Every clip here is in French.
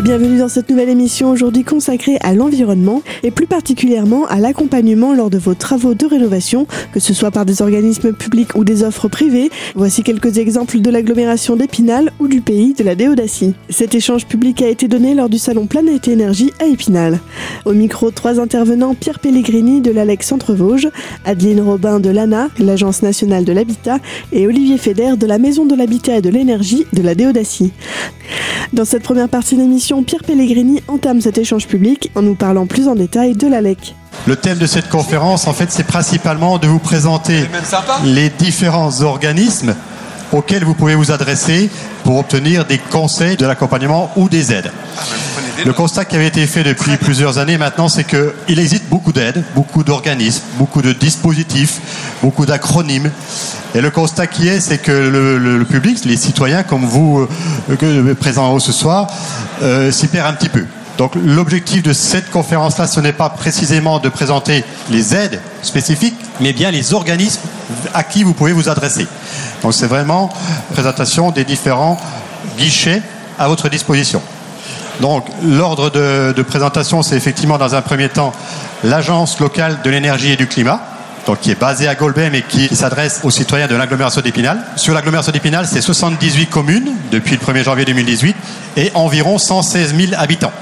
et bienvenue dans cette nouvelle émission aujourd'hui consacrée à l'environnement et plus particulièrement à l'accompagnement lors de vos travaux de rénovation, que ce soit par des organismes publics ou des offres privées. Voici quelques exemples de l'agglomération d'Épinal ou du pays de la Déodacie. Cet échange public a été donné lors du salon Planète Énergie à Épinal. Au micro, trois intervenants Pierre Pellegrini de l'ALEC Centre-Vosges, Adeline Robin de l'ANA, l'Agence nationale de l'habitat, et Olivier Feder de la Maison de l'habitat et de l'énergie de la Déodacie. Dans cette première partie d'émission, Pierre Pellegrini entame cet échange public en nous parlant plus en détail de l'ALEC. Le thème de cette conférence, en fait, c'est principalement de vous présenter les différents organismes auxquels vous pouvez vous adresser pour obtenir des conseils de l'accompagnement ou des aides. Le constat qui avait été fait depuis plusieurs années maintenant, c'est qu'il existe beaucoup d'aides, beaucoup d'organismes, beaucoup de dispositifs, beaucoup d'acronymes. Et le constat qui est, c'est que le, public, les citoyens comme vous, euh, présents ce soir, euh, s'y perd un petit peu. Donc l'objectif de cette conférence-là, ce n'est pas précisément de présenter les aides spécifiques, mais bien les organismes à qui vous pouvez vous adresser. Donc c'est vraiment présentation des différents guichets à votre disposition. Donc l'ordre de, présentation, c'est effectivement dans un premier temps l'Agence locale de l'énergie et du climat, donc qui est basée à Golbet mais qui, s'adresse aux citoyens de l'agglomération d'Épinal. Sur l'agglomération d'Épinal, c'est 78 communes depuis le 1er janvier 2018 et environ 116 000 habitants.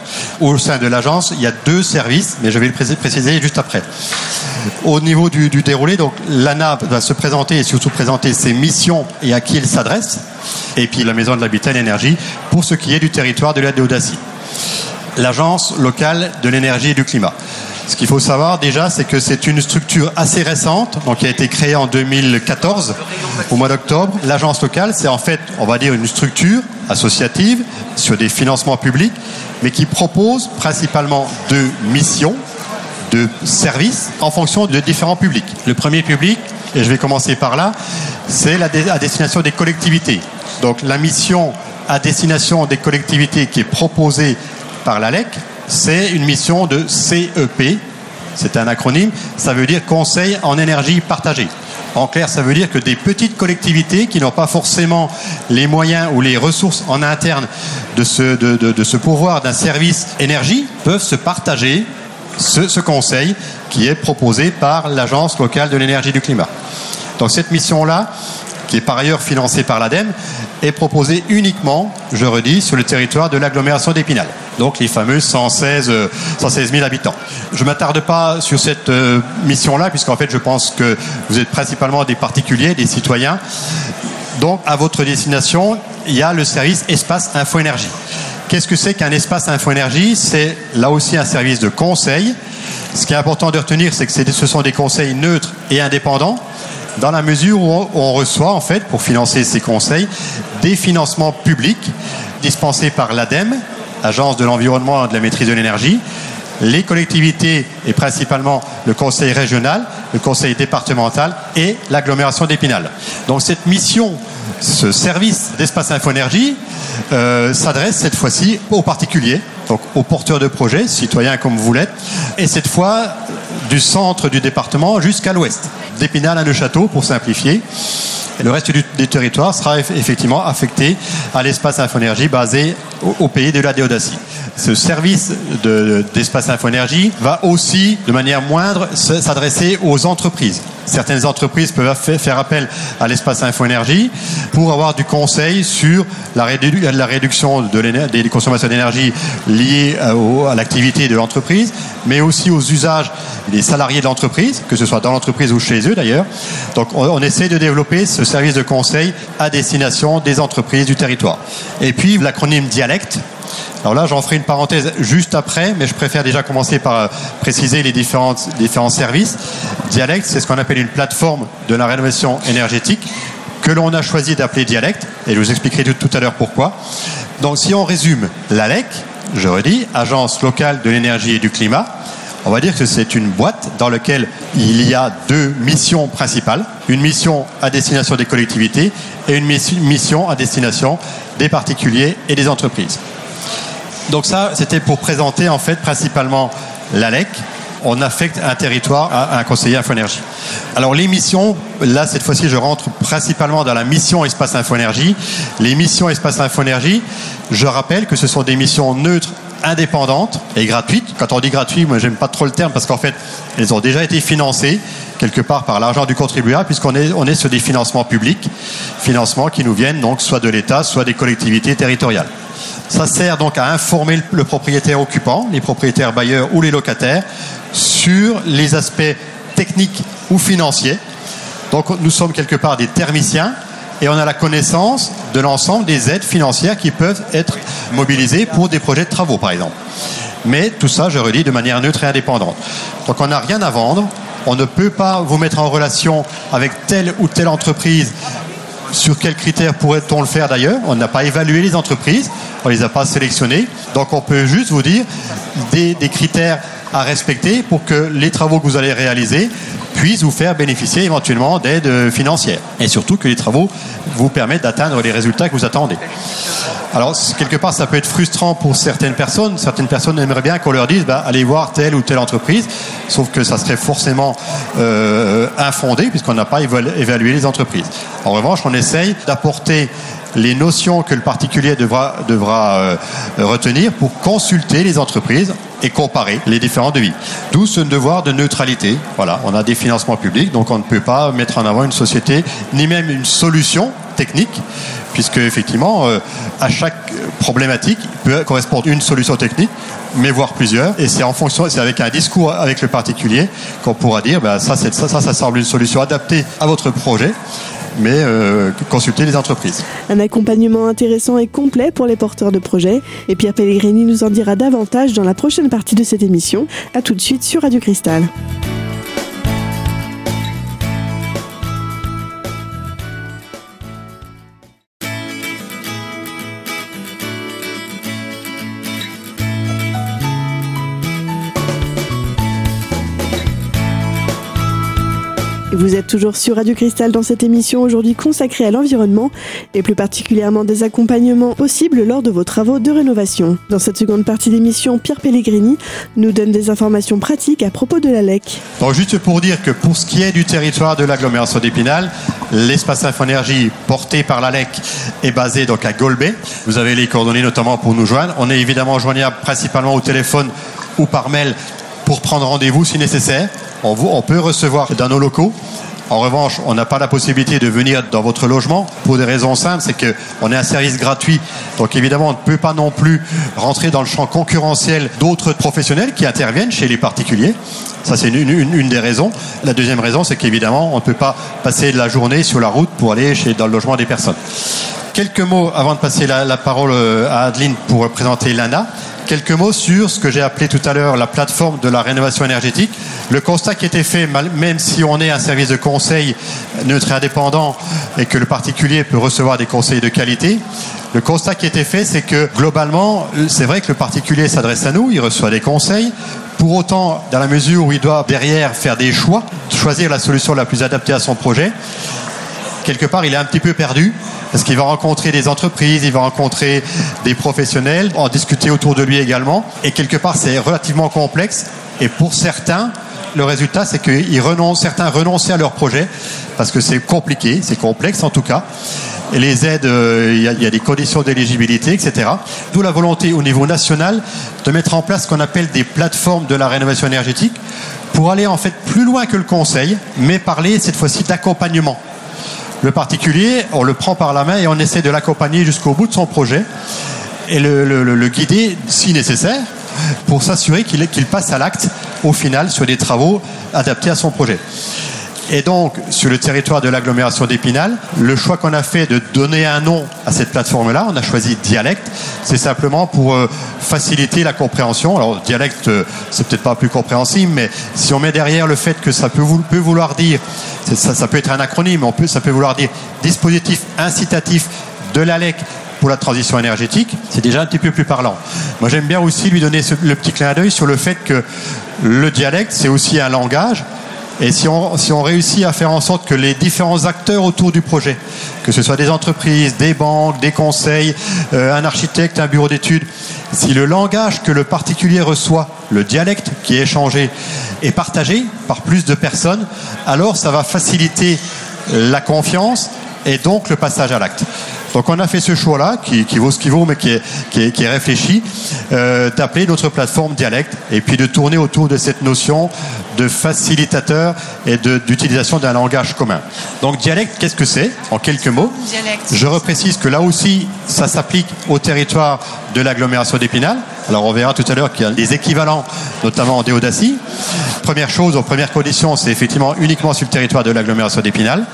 Au sein de l'agence, il y a deux services, mais je vais le préciser juste après. Au niveau du, déroulé, donc l'ANA va se présenter et surtout présenter ses missions et à qui il s'adresse, et puis la Maison de l'Habitat et l'Énergie pour ce qui est du territoire de la Déodacie. L'Agence locale de l'énergie et du climat. Ce qu'il faut savoir déjà, c'est que c'est une structure assez récente, donc qui a été créée en 2014, au mois d'octobre. L'agence locale, c'est en fait, on va dire, une structure associative sur des financements publics, mais qui propose principalement deux missions, de services en fonction de différents publics. Le premier public, et je vais commencer par là, c'est la à destination des collectivités. Donc la mission à destination des collectivités qui est proposée par l'ALEC, c'est une mission de CEP. C'est un acronyme. Ça veut dire Conseil en énergie partagée. En clair, ça veut dire que des petites collectivités qui n'ont pas forcément les moyens ou les ressources en interne de se, de, se pourvoir d'un service énergie peuvent se partager ce, conseil qui est proposé par l'Agence locale de l'énergie du climat. Donc cette mission-là, qui est par ailleurs financée par l'ADEME, est proposée uniquement, je redis, sur le territoire de l'agglomération d'Épinal. Donc les fameux 116, 116 000 habitants. Je ne m'attarde pas sur cette euh, mission-là, puisqu'en fait je pense que vous êtes principalement des particuliers, des citoyens. Donc à votre destination, il y a le service Espace Info Énergie. Qu'est-ce que c'est qu'un espace Info Énergie C'est là aussi un service de conseil. Ce qui est important de retenir, c'est que ce sont des conseils neutres et indépendants dans la mesure où on reçoit, en fait, pour financer ces conseils, des financements publics dispensés par l'ADEME, Agence de l'environnement et de la maîtrise de l'énergie, les collectivités et principalement le conseil régional, le conseil départemental et l'agglomération d'Épinal. Donc cette mission, ce service d'espace infoénergie euh, s'adresse cette fois-ci aux particuliers, donc aux porteurs de projets, citoyens comme vous l'êtes, et cette fois du centre du département jusqu'à l'ouest, d'Épinal à Neuchâteau pour simplifier. Et le reste du, territoire sera effectivement affecté à l'espace infoénergie basé au, pays de la Déodacie. Ce service d'espace infoénergie va aussi, de manière moindre, s'adresser aux entreprises. Certaines entreprises peuvent faire appel à l'espace infoénergie pour avoir du conseil sur la, réduction des consommations d'énergie liées à l'activité de l'entreprise, mais aussi aux usages des salariés de l'entreprise, que ce soit dans l'entreprise ou chez eux d'ailleurs. Donc on, essaie de développer ce service de conseil à destination des entreprises du territoire. Et puis l'acronyme dialecte. Alors là, j'en ferai une parenthèse juste après, mais je préfère déjà commencer par euh, préciser les différents, services. Dialecte, c'est ce qu'on appelle une plateforme de la rénovation énergétique que l'on a choisi d'appeler Dialecte, et je vous expliquerai tout, à l'heure pourquoi. Donc si on résume l'ALEC, je redis, Agence locale de l'énergie et du climat, on va dire que c'est une boîte dans laquelle il y a deux missions principales. Une mission à destination des collectivités et une mission à destination des particuliers et des entreprises. Donc ça, c'était pour présenter en fait principalement l'ALEC, on affecte un territoire à un conseiller Infoénergie. Alors les missions, là cette fois-ci je rentre principalement dans la mission Espace Infoénergie. Les missions Espace Infoénergie, je rappelle que ce sont des missions neutres indépendantes et gratuites. Quand on dit gratuit, moi j'aime pas trop le terme parce qu'en fait, elles ont déjà été financées quelque part par l'argent du contribuable puisqu'on est, est sur des financements publics, financements qui nous viennent donc soit de l'État, soit des collectivités territoriales. Ça sert donc à informer le propriétaire occupant, les propriétaires bailleurs ou les locataires sur les aspects techniques ou financiers. Donc nous sommes quelque part des thermiciens et on a la connaissance de l'ensemble des aides financières qui peuvent être mobilisées pour des projets de travaux, par exemple. Mais tout ça, je redis, de manière neutre et indépendante. Donc on n'a rien à vendre. On ne peut pas vous mettre en relation avec telle ou telle entreprise. Sur quels critères pourrait-on le faire d'ailleurs On n'a pas évalué les entreprises, on ne les a pas sélectionnées. Donc on peut juste vous dire des, des critères à respecter pour que les travaux que vous allez réaliser puissent vous faire bénéficier éventuellement d'aides financières. Et surtout que les travaux vous permettent d'atteindre les résultats que vous attendez. Alors, quelque part, ça peut être frustrant pour certaines personnes. Certaines personnes aimeraient bien qu'on leur dise, bah, allez voir telle ou telle entreprise, sauf que ça serait forcément euh, infondé puisqu'on n'a pas évalué les entreprises. En revanche, on essaye d'apporter les notions que le particulier devra, euh, retenir pour consulter les entreprises et comparer les différents devis. D'où ce devoir de neutralité. Voilà, on a des financements publics, donc on ne peut pas mettre en avant une société, ni même une solution technique, puisque effectivement, euh, à chaque problématique peut correspondre une solution technique, mais voire plusieurs. Et c'est en fonction, c'est avec un discours avec le particulier qu'on pourra dire, ben, ça, ça semble une solution adaptée à votre projet mais euh, consulter les entreprises. Un accompagnement intéressant et complet pour les porteurs de projets. Et Pierre Pellegrini nous en dira davantage dans la prochaine partie de cette émission. A tout de suite sur Radio Cristal. Vous êtes toujours sur Radio Cristal dans cette émission aujourd'hui consacrée à l'environnement et plus particulièrement des accompagnements possibles lors de vos travaux de rénovation. Dans cette seconde partie d'émission, Pierre Pellegrini nous donne des informations pratiques à propos de la LEC. Donc juste pour dire que pour ce qui est du territoire de l'agglomération d'Épinal, l'espace Infoénergie porté par la LEC est basé donc à Golbet. Vous avez les coordonnées notamment pour nous joindre. On est évidemment joignable principalement au téléphone ou par mail pour prendre rendez-vous si nécessaire. On, peut recevoir dans nos locaux. En revanche, on n'a pas la possibilité de venir dans votre logement pour des raisons simples, c'est qu'on est un service gratuit. Donc évidemment, on ne peut pas non plus rentrer dans le champ concurrentiel d'autres professionnels qui interviennent chez les particuliers. Ça, c'est une, des raisons. La deuxième raison, c'est qu'évidemment, on ne peut pas passer la journée sur la route pour aller chez, dans le logement des personnes. Quelques mots avant de passer la, la parole à Adeline pour présenter l'ANA quelques mots sur ce que j'ai appelé tout à l'heure la plateforme de la rénovation énergétique. Le constat qui était fait, même si on est un service de conseil neutre et indépendant et que le particulier peut recevoir des conseils de qualité, le constat qui était fait, c'est que globalement, c'est vrai que le particulier s'adresse à nous, il reçoit des conseils. Pour autant, dans la mesure où il doit derrière faire des choix, choisir la solution la plus adaptée à son projet, quelque part, il est un petit peu perdu parce qu'il va rencontrer des entreprises, il va rencontrer des professionnels, en discuter autour de lui également. Et quelque part, c'est relativement complexe. Et pour certains, le résultat, c'est que renoncent, certains renoncent à leur projet parce que c'est compliqué, c'est complexe en tout cas. Et les aides, euh, il y, a des conditions d'éligibilité, etc. D'où la volonté au niveau national de mettre en place ce qu'on appelle des plateformes de la rénovation énergétique pour aller en fait plus loin que le conseil, mais parler cette fois-ci d'accompagnement. Le particulier, on le prend par la main et on essaie de l'accompagner jusqu'au bout de son projet et le, le, guider si nécessaire pour s'assurer qu'il qu passe à l'acte au final sur des travaux adaptés à son projet. Et donc, sur le territoire de l'agglomération d'Épinal, le choix qu'on a fait de donner un nom à cette plateforme-là, on a choisi dialecte, c'est simplement pour euh, faciliter la compréhension. Alors, dialecte, euh, c'est peut-être pas plus compréhensible, mais si on met derrière le fait que ça peut, vou peut vouloir dire, ça, peut être un acronyme, on peut, ça peut vouloir dire dispositif incitatif de l'ALEC pour la transition énergétique, c'est déjà un petit peu plus parlant. Moi, j'aime bien aussi lui donner le petit clin d'œil sur le fait que le dialecte, c'est aussi un langage Et si on, si on réussit à faire en sorte que les différents acteurs autour du projet, que ce soit des entreprises, des banques, des conseils, euh, un architecte, un bureau d'études, si le langage que le particulier reçoit, le dialecte qui est échangé, est partagé par plus de personnes, alors ça va faciliter la confiance et donc le passage à l'acte. Donc on a fait ce choix-là, qui, vaut ce qu'il vaut, mais qui est, qui est, réfléchi, euh, d'appeler notre plateforme Dialecte, et puis de tourner autour de cette notion de facilitateur et d'utilisation d'un langage commun. Donc Dialecte, qu'est-ce que c'est En quelques mots? Je reprécise que là aussi, ça s'applique au territoire de l'agglomération d'Épinal. Alors on verra tout à l'heure qu'il y a des équivalents, notamment en Déodacie. Première chose, aux premières conditions, c'est effectivement uniquement sur le territoire de l'agglomération d'Épinal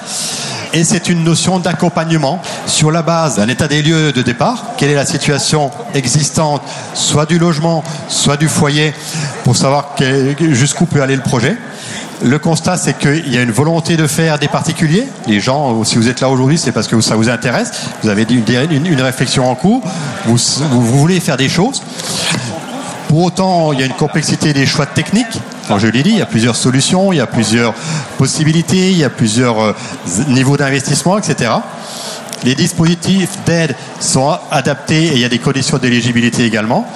et c'est une notion d'accompagnement sur la base d'un état des lieux de départ. Quelle est la situation existante, soit du logement, soit du foyer, pour savoir jusqu'où peut aller le projet. Le constat, c'est qu'il y a une volonté de faire des particuliers. Les gens, si vous êtes là aujourd'hui, c'est parce que ça vous intéresse. Vous avez une, réflexion en cours. Vous voulez faire des choses. Pour autant, il y a une complexité des choix techniques. Quand je l'ai dit, il y a plusieurs solutions, il y a plusieurs possibilités, il y a plusieurs euh, niveaux d'investissement, etc. Les dispositifs d'aide sont adaptés et il y a des conditions d'éligibilité également.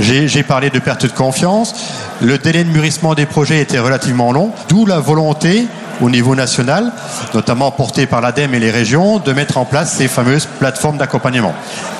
J'ai parlé de perte de confiance. Le délai de mûrissement des projets était relativement long, d'où la volonté au niveau national, notamment porté par l'ADEME et les régions, de mettre en place ces fameuses plateformes d'accompagnement.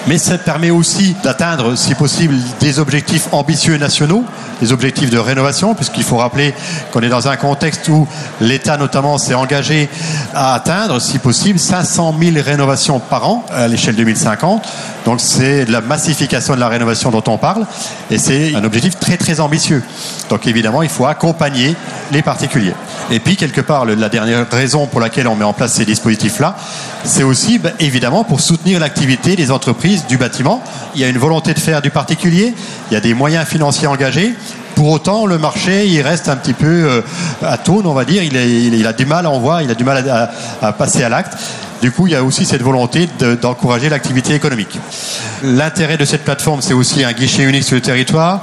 Mais ça permet aussi d'atteindre, si possible, des objectifs ambitieux nationaux, des objectifs de rénovation, puisqu'il faut rappeler qu'on est dans un contexte où l'État notamment s'est engagé à atteindre, si possible, 500 000 rénovations par an à l'échelle 2050. Donc c'est la massification de la rénovation dont on parle, et c'est un objectif très très ambitieux. Donc évidemment, il faut accompagner les particuliers. Et puis, quelque part, la dernière raison pour laquelle on met en place ces dispositifs-là, c'est aussi ben, évidemment pour soutenir l'activité des entreprises du bâtiment. Il y a une volonté de faire du particulier, il y a des moyens financiers engagés. Pour autant, le marché, il reste un petit peu euh, à tone, on va dire. Il, a du mal, on voit, il a du mal à, passer à l'acte. Du coup, il y a aussi cette volonté d'encourager l'activité économique. L'intérêt de cette plateforme, c'est aussi un guichet unique sur le territoire.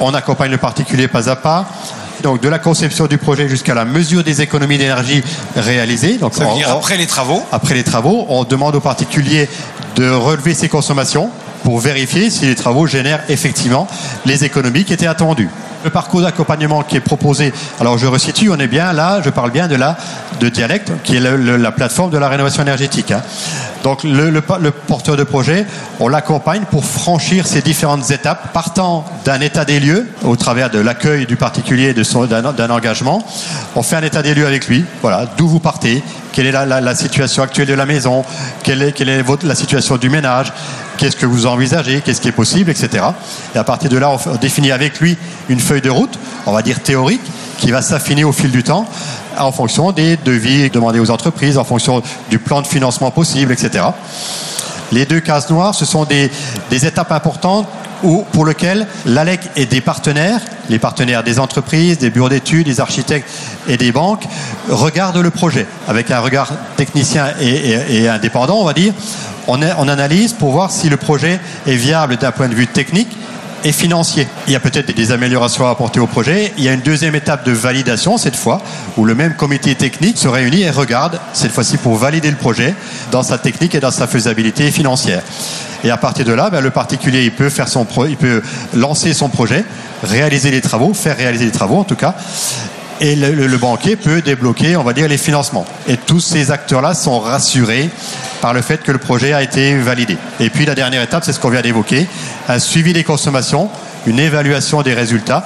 On accompagne le particulier pas à pas donc de la conception du projet jusqu'à la mesure des économies d'énergie réalisées. Donc Ça veut dire après les travaux Après les travaux, on demande aux particuliers de relever ses consommations pour vérifier si les travaux génèrent effectivement les économies qui étaient attendues. Le parcours d'accompagnement qui est proposé, alors je resitue, on est bien là, je parle bien de la de Dialecte, qui est la plateforme de la rénovation énergétique. Hein. Donc le, porteur de projet, on l'accompagne pour franchir ces différentes étapes, partant d'un état des lieux au travers de l'accueil du particulier d'un engagement. On fait un état des lieux avec lui, voilà, d'où vous partez, quelle est la, situation actuelle de la maison, quelle est, la situation du ménage, qu'est-ce que vous envisagez, qu'est-ce qui est possible, etc. Et à partir de là, on définit avec lui une feuille de route, on va dire théorique, qui va s'affiner au fil du temps en fonction des devis demandés aux entreprises, en fonction du plan de financement possible, etc. Les deux cases noires, ce sont des, étapes importantes pour lesquelles l'ALEC et des partenaires, les partenaires des entreprises, des bureaux d'études, des architectes et des banques, regardent le projet avec un regard technicien et, indépendant, on va dire. On, analyse pour voir si le projet est viable d'un point de vue technique, et financier. Il y a peut-être des améliorations à apporter au projet. Il y a une deuxième étape de validation cette fois, où le même comité technique se réunit et regarde, cette fois-ci pour valider le projet dans sa technique et dans sa faisabilité financière. Et à partir de là, ben, le particulier, peut, peut lancer son projet, réaliser les travaux, faire réaliser les travaux en tout cas, et le, banquier peut débloquer, on va dire, les financements. Et tous ces acteurs-là sont rassurés par le fait que le projet a été validé. Et puis la dernière étape, c'est ce qu'on vient d'évoquer, un suivi des consommations, une évaluation des résultats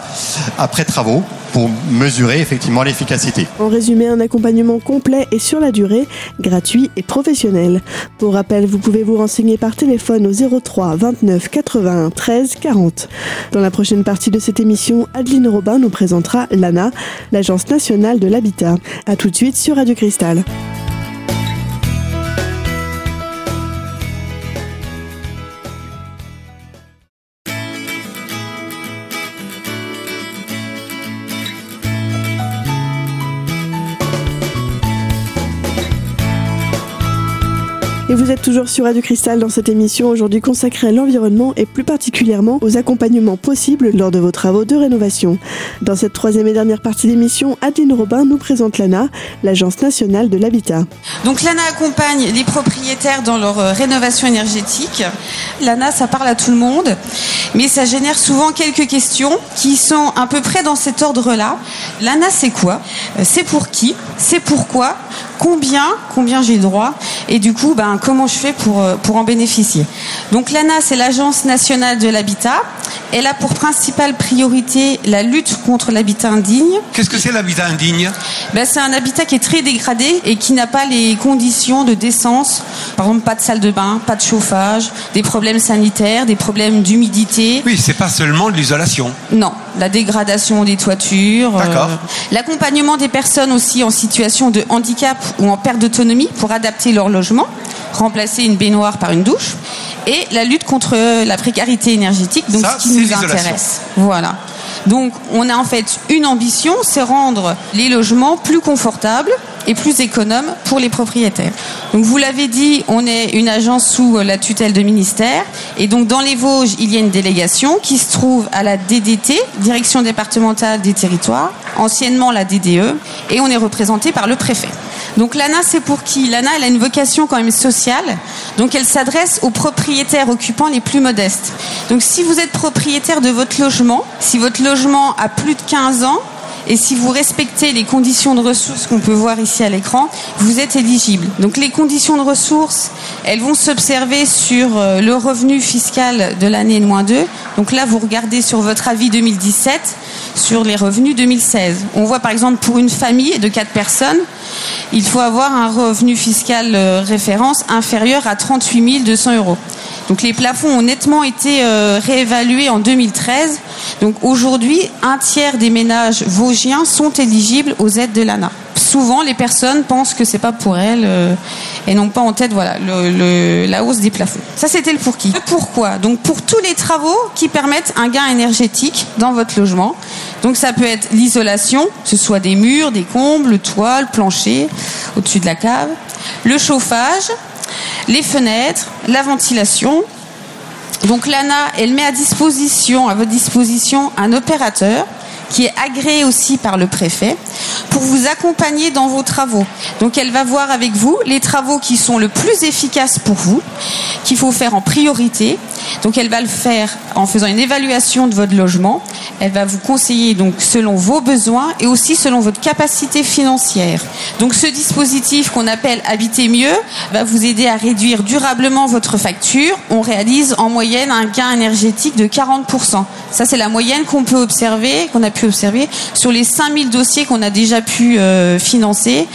après travaux pour mesurer effectivement l'efficacité. En résumé, un accompagnement complet et sur la durée, gratuit et professionnel. Pour rappel, vous pouvez vous renseigner par téléphone au 03 29 81 13 40. Dans la prochaine partie de cette émission, Adeline Robin nous présentera l'ANA, l'Agence nationale de l'habitat. A tout de suite sur Radio Cristal. Et vous êtes toujours sur Radio Cristal dans cette émission aujourd'hui consacrée à l'environnement et plus particulièrement aux accompagnements possibles lors de vos travaux de rénovation. Dans cette troisième et dernière partie d'émission, Adeline Robin nous présente l'ANA, l'Agence nationale de l'habitat. Donc l'ANA accompagne les propriétaires dans leur euh, rénovation énergétique. L'ANA, ça parle à tout le monde, mais ça génère souvent quelques questions qui sont à peu près dans cet ordre-là. L'ANA, c'est quoi? Euh, C'est pour qui? C'est pourquoi? Combien, combien j'ai droit, et du coup, ben, comment je fais pour, euh, pour en bénéficier. Donc l'ANA, c'est l'Agence nationale de l'habitat. Elle a pour principale priorité la lutte contre l'habitat indigne. Qu'est-ce que c'est l'habitat indigne? Ben, C'est un habitat qui est très dégradé et qui n'a pas les conditions de décence. Par exemple, pas de salle de bain, pas de chauffage, des problèmes sanitaires, des problèmes d'humidité. Oui, c'est pas seulement de l'isolation. Non, la dégradation des toitures. D'accord. L'accompagnement des personnes aussi en situation de handicap ou en perte d'autonomie pour adapter leur logement, remplacer une baignoire par une douche, et la lutte contre la précarité énergétique, donc Ça, ce qui nous intéresse. Voilà. Donc on a en fait une ambition, c'est rendre les logements plus confortables et plus économes pour les propriétaires. Donc vous l'avez dit, on est une agence sous la tutelle de ministère et donc dans les Vosges, il y a une délégation qui se trouve à la DDT, Direction départementale des territoires, anciennement la DDE et on est représenté par le préfet. Donc l'ANA, c'est pour qui? L'ANA, elle a une vocation quand même sociale. Donc elle s'adresse aux propriétaires occupants les plus modestes. Donc si vous êtes propriétaire de votre logement, si votre logement a plus de 15 ans, et si vous respectez les conditions de ressources qu'on peut voir ici à l'écran, vous êtes éligible. Donc les conditions de ressources, elles vont s'observer sur euh, le revenu fiscal de l'année moins 2. Donc là, vous regardez sur votre avis 2017, sur les revenus 2016. On voit par exemple pour une famille de 4 personnes, il faut avoir un revenu fiscal euh, référence inférieur à 38 200 euros. Donc les plafonds ont nettement été euh, réévalués en 2013. Donc aujourd'hui, un tiers des ménages vosgiens sont éligibles aux aides de l'ANA. Souvent, les personnes pensent que c'est pas pour elles euh, et n'ont pas en tête voilà la hausse des plafonds. Ça, c'était le pour qui. Pourquoi? Donc pour tous les travaux qui permettent un gain énergétique dans votre logement. Donc ça peut être l'isolation, que ce soit des murs, des combles, le toit, le plancher, au-dessus de la cave, le chauffage, les fenêtres, la ventilation. Donc l'ANA, elle met à disposition, à votre disposition, un opérateur qui est agréé aussi par le préfet pour vous accompagner dans vos travaux. Donc elle va voir avec vous les travaux qui sont le plus efficaces pour vous, qu'il faut faire en priorité. Donc elle va le faire en faisant une évaluation de votre logement. Elle va vous conseiller donc selon vos besoins et aussi selon votre capacité financière. Donc ce dispositif qu'on appelle Habiter mieux va vous aider à réduire durablement votre facture. On réalise en moyenne un gain énergétique de 40%. Ça c'est la moyenne qu'on peut observer, qu'on a pu observer sur les 5000 dossiers qu'on a déjà pu euh, financer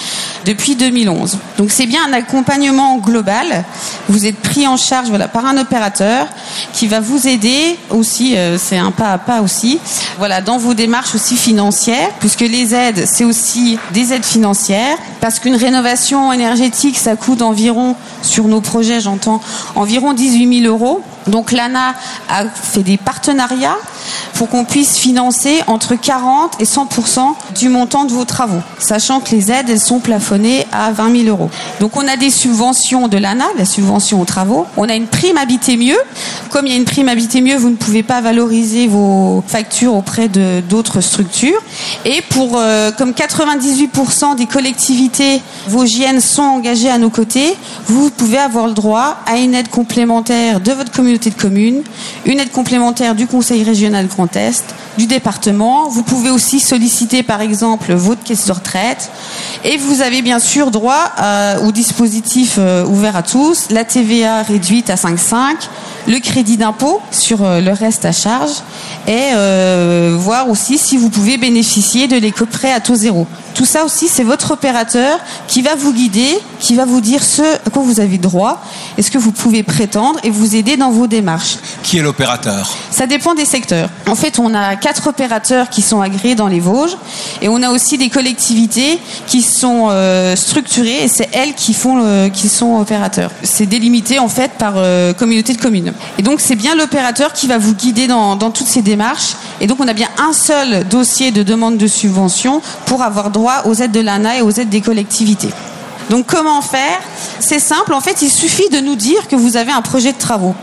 depuis 2011. Donc c'est bien un accompagnement global. Vous êtes pris en charge voilà, par un opérateur qui va vous aider aussi, euh, c'est un pas à pas aussi, voilà, dans vos démarches aussi financières, puisque les aides, c'est aussi des aides financières, parce qu'une rénovation énergétique, ça coûte environ, sur nos projets j'entends, environ 18 000 euros. Donc l'ANA a fait des partenariats pour qu'on puisse financer entre 40 et 100% du montant de vos travaux, sachant que les aides elles sont plafonnées à 20 000 euros. Donc on a des subventions de l'ANA, la subvention aux travaux. On a une prime habiter mieux. Comme il y a une prime habiter mieux, vous ne pouvez pas valoriser vos factures auprès de d'autres structures. Et pour euh, comme 98% des collectivités vosgiennes sont engagées à nos côtés, vous pouvez avoir le droit à une aide complémentaire de votre communauté de communes, une aide complémentaire du Conseil régional Grand Est, du département. Vous pouvez aussi solliciter par exemple votre caisse de retraite. Et vous avez bien sûr droit euh, au dispositif euh, ouvert à tous, la TVA réduite à 5,5, le crédit d'impôt sur euh, le reste à charge et voir aussi si vous pouvez bénéficier de l'éco-prêt à taux zéro. Tout ça aussi, c'est votre opérateur qui va vous guider, qui va vous dire ce à quoi vous avez droit, et ce que vous pouvez prétendre et vous aider dans vos démarches. Qui est l'opérateur? Ça dépend des secteurs. En fait, on a quatre opérateurs qui sont agréés dans les Vosges et on a aussi des collectivités qui sont euh, structurées et c'est elles qui font le- qui sont opérateurs. C'est délimité en fait par euh, communauté de communes. Et donc c'est bien l'opérateur qui va vous guider dans, dans toutes ces démarches. Et donc on a bien un seul dossier de demande de subvention pour avoir droit aux aides de l'ANA et aux aides des collectivités. Donc comment faire? C'est simple, en fait, il suffit de nous dire que vous avez un projet de travaux.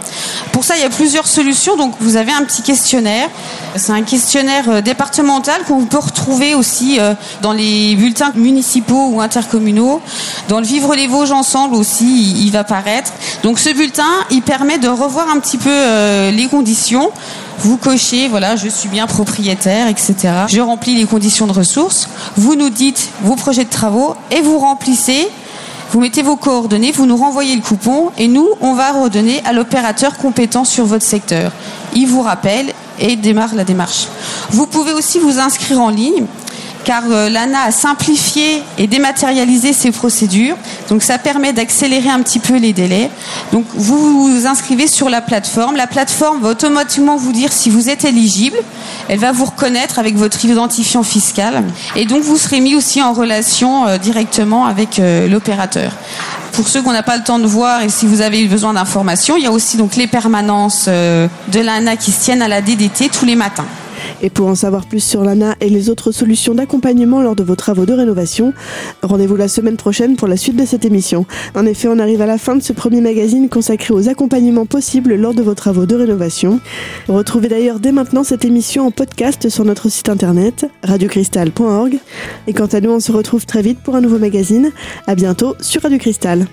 Pour ça, il y a plusieurs solutions. Donc vous avez un petit questionnaire. C'est un questionnaire euh, départemental qu'on peut retrouver aussi euh, dans les bulletins municipaux ou intercommunaux. Dans le Vivre les Vosges ensemble aussi, il va paraître. Donc ce bulletin, il permet de revoir un petit peu euh, les conditions. Vous cochez, voilà, je suis bien propriétaire, etc. Je remplis les conditions de ressources. Vous nous dites vos projets de travaux et vous remplissez vous mettez vos coordonnées, vous nous renvoyez le coupon et nous, on va redonner à l'opérateur compétent sur votre secteur. Il vous rappelle et démarre la démarche. Vous pouvez aussi vous inscrire en ligne car euh, l'ANA a simplifié et dématérialisé ses procédures. Donc ça permet d'accélérer un petit peu les délais. Donc vous vous inscrivez sur la plateforme. La plateforme va automatiquement vous dire si vous êtes éligible. Elle va vous reconnaître avec votre identifiant fiscal. Et donc vous serez mis aussi en relation euh, directement avec euh, l'opérateur. Pour ceux qu'on n'a pas le temps de voir et si vous avez besoin d'informations, il y a aussi donc les permanences de l'ANA qui se tiennent à la DDT tous les matins. Et pour en savoir plus sur l'ANA et les autres solutions d'accompagnement lors de vos travaux de rénovation, rendez-vous la semaine prochaine pour la suite de cette émission. En effet, on arrive à la fin de ce premier magazine consacré aux accompagnements possibles lors de vos travaux de rénovation. Retrouvez d'ailleurs dès maintenant cette émission en podcast sur notre site internet radiocristal.org. Et quant à nous, on se retrouve très vite pour un nouveau magazine. À bientôt sur Radio Cristal.